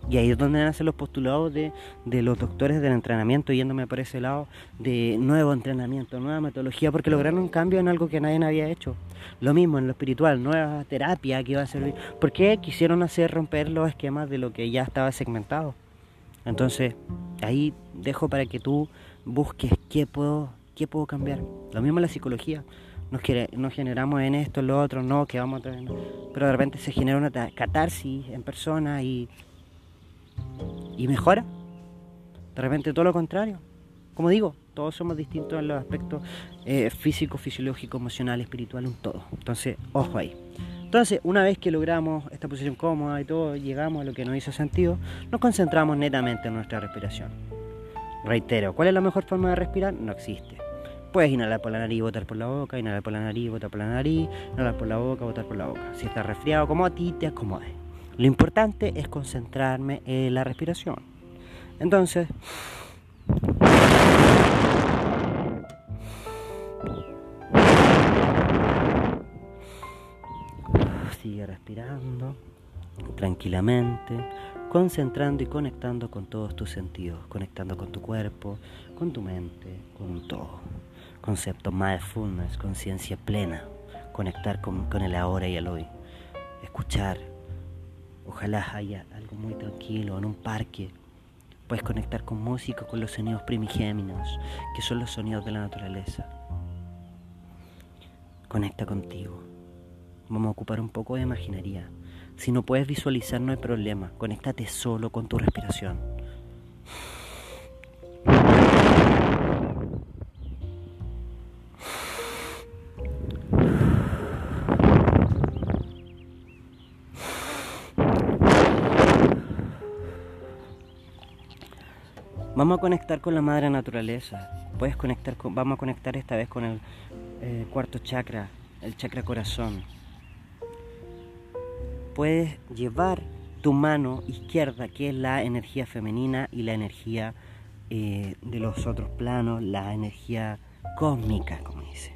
Y ahí es donde nacen los postulados de, los doctores del entrenamiento, yéndome por ese lado, de nuevo entrenamiento, nueva metodología, porque lograron un cambio en algo que nadie había hecho. Lo mismo en lo espiritual, nueva terapia que iba a servir. ¿Por qué quisieron hacer romper los esquemas de lo que ya estaba segmentado? Entonces, ahí dejo para que tú busques qué puedo, qué puedo cambiar. Lo mismo en la psicología. Nos, nos generamos en esto, en lo otro, no, que vamos a... Pero de repente se genera una catarsis en persona y y mejora. De repente todo lo contrario. Como digo, todos somos distintos en los aspectos eh, físico, fisiológico, emocional, espiritual, un todo. Entonces, ojo ahí. Entonces, una vez que logramos esta posición cómoda y todo, llegamos a lo que nos hizo sentido, nos concentramos netamente en nuestra respiración. Reitero, ¿cuál es la mejor forma de respirar? No existe. Puedes inhalar por la nariz botar por la boca, inhalar por la nariz botar por la nariz, inhalar por la boca, botar por la boca. Si estás resfriado, como a ti te acomode. Lo importante es concentrarme en la respiración. Entonces, sigue respirando tranquilamente, concentrando y conectando con todos tus sentidos, conectando con tu cuerpo, con tu mente, con todo. Concepto mindfulness, conciencia plena, conectar con, con, el ahora y el hoy, escuchar. Ojalá haya algo muy tranquilo en un parque. Puedes conectar con música, con los sonidos primigéminos, que son los sonidos de la naturaleza. Conecta contigo. Vamos a ocupar un poco de imaginería. Si no puedes visualizar, no hay problema. Conéctate solo con tu respiración. Vamos a conectar con la madre naturaleza. Puedes conectar con, vamos a conectar esta vez con el eh, cuarto chakra, el chakra corazón puedes llevar tu mano izquierda, que es la energía femenina y la energía eh, de los otros planos, la energía cósmica, como dice.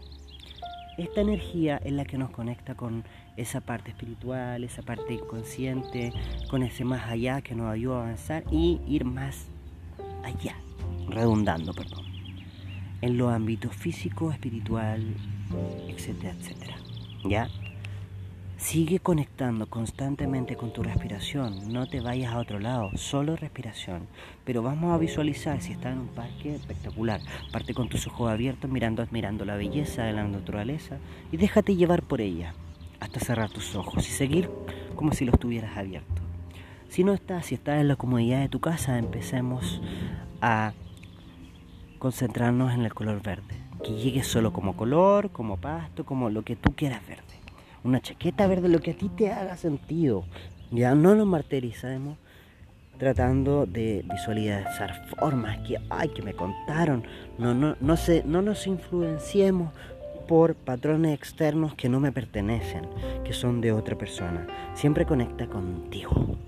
Esta energía es la que nos conecta con esa parte espiritual, esa parte inconsciente, con ese más allá que nos ayuda a avanzar y ir más allá, redundando, perdón, en los ámbitos físico, espiritual, etcétera, etcétera. ¿Ya? Sigue conectando constantemente con tu respiración, no te vayas a otro lado, solo respiración. Pero vamos a visualizar si estás en un parque espectacular. Parte con tus ojos abiertos mirando, admirando la belleza de la naturaleza y déjate llevar por ella hasta cerrar tus ojos y seguir como si los tuvieras abiertos. Si no estás, si estás en la comodidad de tu casa, empecemos a concentrarnos en el color verde. Que llegue solo como color, como pasto, como lo que tú quieras verde una chaqueta verde, lo que a ti te haga sentido. Ya no nos martirizamos tratando de visualizar formas que, ay, que me contaron. No, no, no, se, no nos influenciemos por patrones externos que no me pertenecen, que son de otra persona. Siempre conecta contigo.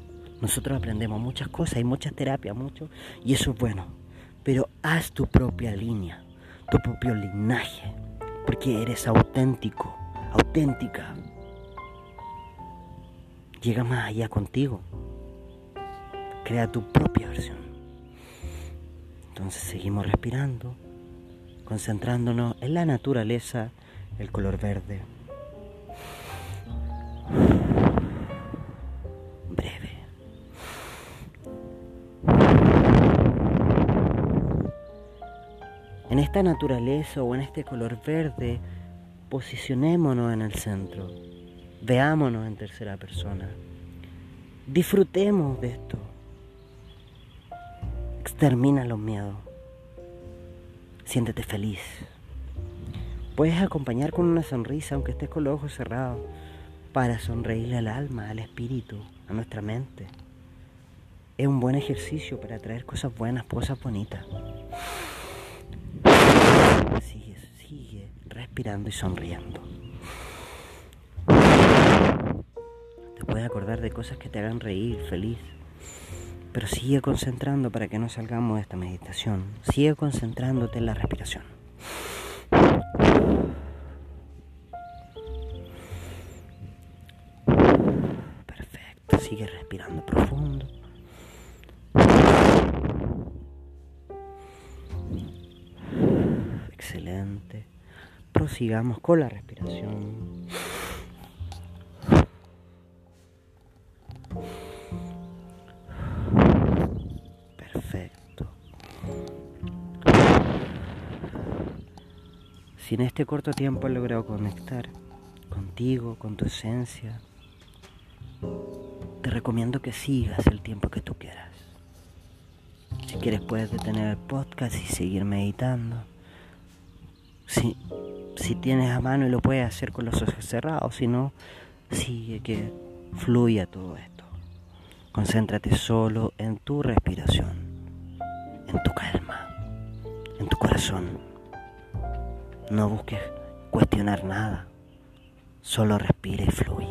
Nosotros aprendemos muchas cosas, hay muchas terapias, mucho, y eso es bueno. Pero haz tu propia línea, tu propio linaje, porque eres auténtico auténtica. Llega más allá contigo. Crea tu propia versión. Entonces seguimos respirando, concentrándonos en la naturaleza, el color verde. En esta naturaleza o en este color verde, posicionémonos en el centro, veámonos en tercera persona, disfrutemos de esto, extermina los miedos, siéntete feliz. Puedes acompañar con una sonrisa, aunque estés con los ojos cerrados, para sonreírle al alma, al espíritu, a nuestra mente. Es un buen ejercicio para traer cosas buenas, cosas bonitas. Respirando y sonriendo. Te puedes acordar de cosas que te hagan reír, feliz. Pero sigue concentrando para que no salgamos de esta meditación. Sigue concentrándote en la respiración. Prosigamos con la respiración. Perfecto. Si en este corto tiempo has logrado conectar contigo, con tu esencia, te recomiendo que sigas el tiempo que tú quieras. Si quieres puedes detener el podcast y seguir meditando. Sí, si tienes a mano y lo puedes hacer con los ojos cerrados, si no, sigue que fluya todo esto. Concéntrate solo en tu respiración, en tu calma, en tu corazón. No busques cuestionar nada. Solo respira y fluye.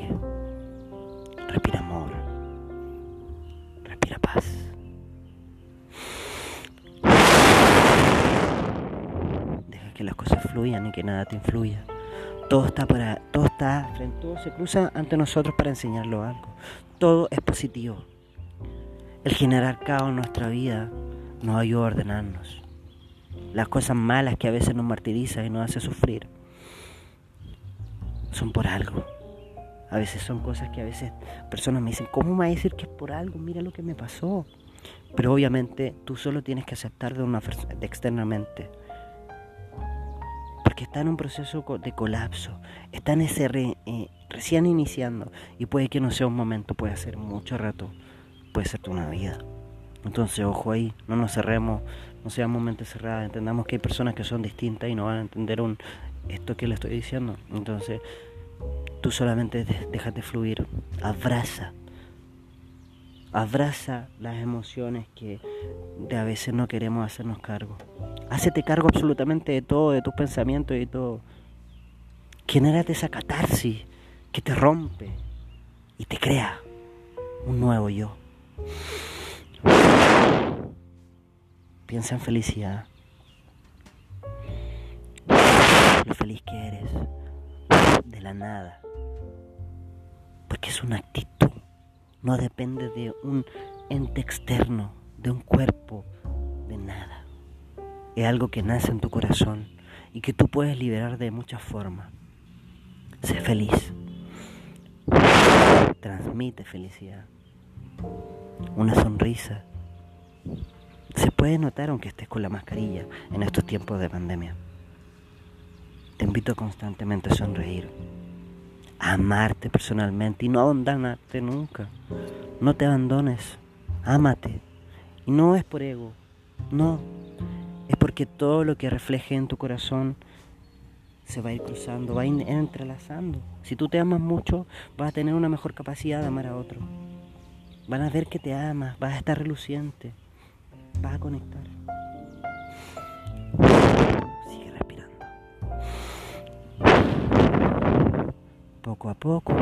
Y que nada te influya. Todo está para, todo está, todo se cruza ante nosotros para enseñarlo algo. Todo es positivo. El generar caos en nuestra vida nos ayuda a ordenarnos. Las cosas malas que a veces nos martirizan y nos hace sufrir son por algo. A veces son cosas que a veces personas me dicen, ¿cómo me va a decir que es por algo? Mira lo que me pasó. Pero obviamente tú solo tienes que aceptar de una de externamente. Porque está en un proceso de colapso. Está en ese eh, recién iniciando. Y puede que no sea un momento, puede ser mucho rato. Puede ser toda una vida. Entonces, ojo ahí, no nos cerremos, no seamos mente cerrada, entendamos que hay personas que son distintas y no van a entender un, esto que le estoy diciendo. Entonces, tú solamente déjate fluir, abraza, abraza las emociones que de a veces no queremos hacernos cargo. Hácete cargo absolutamente de todo, de tus pensamientos y de todo. Genérate esa catarsis que te rompe y te crea un nuevo yo. Piensa en felicidad. Lo feliz que eres. De la nada. Porque es una actitud. No depende de un ente externo, de un cuerpo, de nada. Es algo que nace en tu corazón y que tú puedes liberar de muchas formas. Sé feliz. Transmite felicidad. Una sonrisa se puede notar aunque estés con la mascarilla en estos tiempos de pandemia. Te invito constantemente a sonreír, amarte personalmente y no abandonarte nunca. No te abandones, ámate. Y no es por ego, no. Es porque todo lo que refleje en tu corazón se va a ir cruzando, va a ir entrelazando. Si tú te amas mucho, vas a tener una mejor capacidad de amar a otro. Van a ver que te amas, vas a estar reluciente vas a conectar. Poco a poco,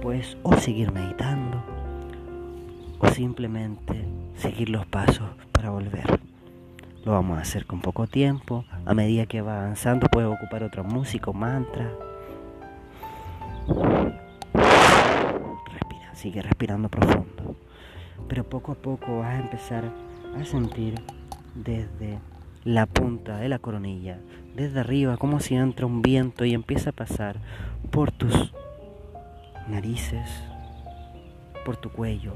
pues o seguir meditando o simplemente seguir los pasos para volver. Lo vamos a hacer con poco tiempo. A medida que va avanzando puedes ocupar otro músico, mantra. Respira, sigue respirando profundo pero poco a poco vas a empezar a sentir desde la punta de la coronilla, desde arriba, como si entra un viento y empieza a pasar por tus narices, por tu cuello,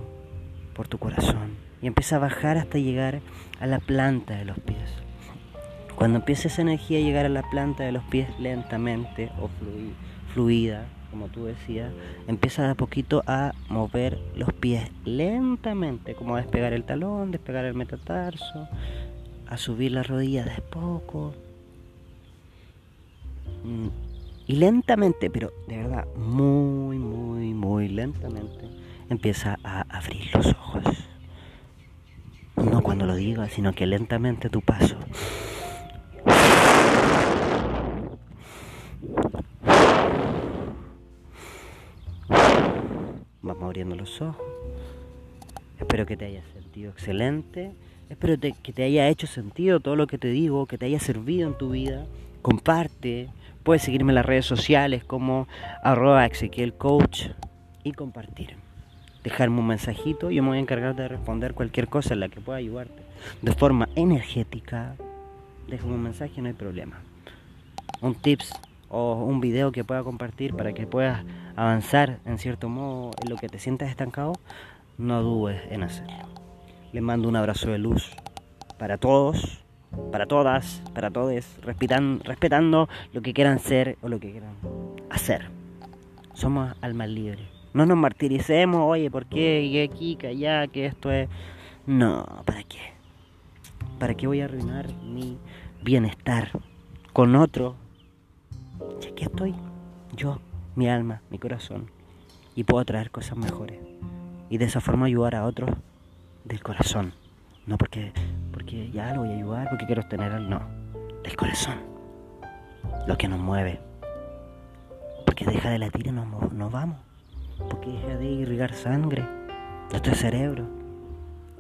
por tu corazón y empieza a bajar hasta llegar a la planta de los pies. Cuando empieza esa energía a llegar a la planta de los pies lentamente o fluida, como tú decías, empieza de a poquito a mover los pies lentamente, como a despegar el talón, despegar el metatarso, a subir las rodillas de poco. Mm, y lentamente, pero de verdad, muy, muy, muy lentamente, empieza a abrir los ojos. No cuando lo diga, sino que lentamente tu paso Vamos abriendo los ojos. Espero que te haya sentido excelente. Espero que te haya hecho sentido todo lo que te digo, que te haya servido en tu vida. Comparte. Puedes seguirme en las redes sociales como arroba y compartir. Dejarme un mensajito. Yo me voy a encargar de responder cualquier cosa en la que pueda ayudarte. De forma energética. Déjame un mensaje, no hay problema. Un tips o un video que pueda compartir para que puedas avanzar en cierto modo en lo que te sientas estancado, no dudes en hacerlo. Les mando un abrazo de luz para todos, para todas, para todos, respetando, respetando lo que quieran ser o lo que quieran hacer. Somos almas libres. No nos martiricemos, oye, ¿por qué? Aquí, que allá, que esto es... No, ¿para qué? ¿Para qué voy a arruinar mi bienestar con otro y aquí estoy, yo, mi alma, mi corazón, y puedo traer cosas mejores. Y de esa forma ayudar a otros del corazón. No porque, porque ya lo voy a ayudar, porque quiero tener al no, del corazón. lo que nos mueve. Porque deja de latir y nos, nos vamos. Porque deja de irrigar sangre. Nuestro cerebro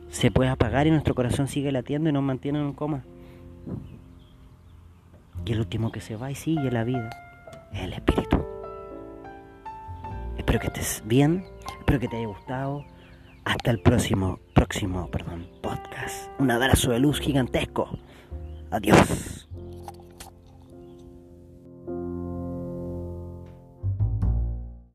se puede apagar y nuestro corazón sigue latiendo y nos mantiene en coma. Y el último que se va y sigue la vida es el espíritu. Espero que estés bien, espero que te haya gustado. Hasta el próximo, próximo, perdón, podcast. Un abrazo de luz gigantesco. Adiós.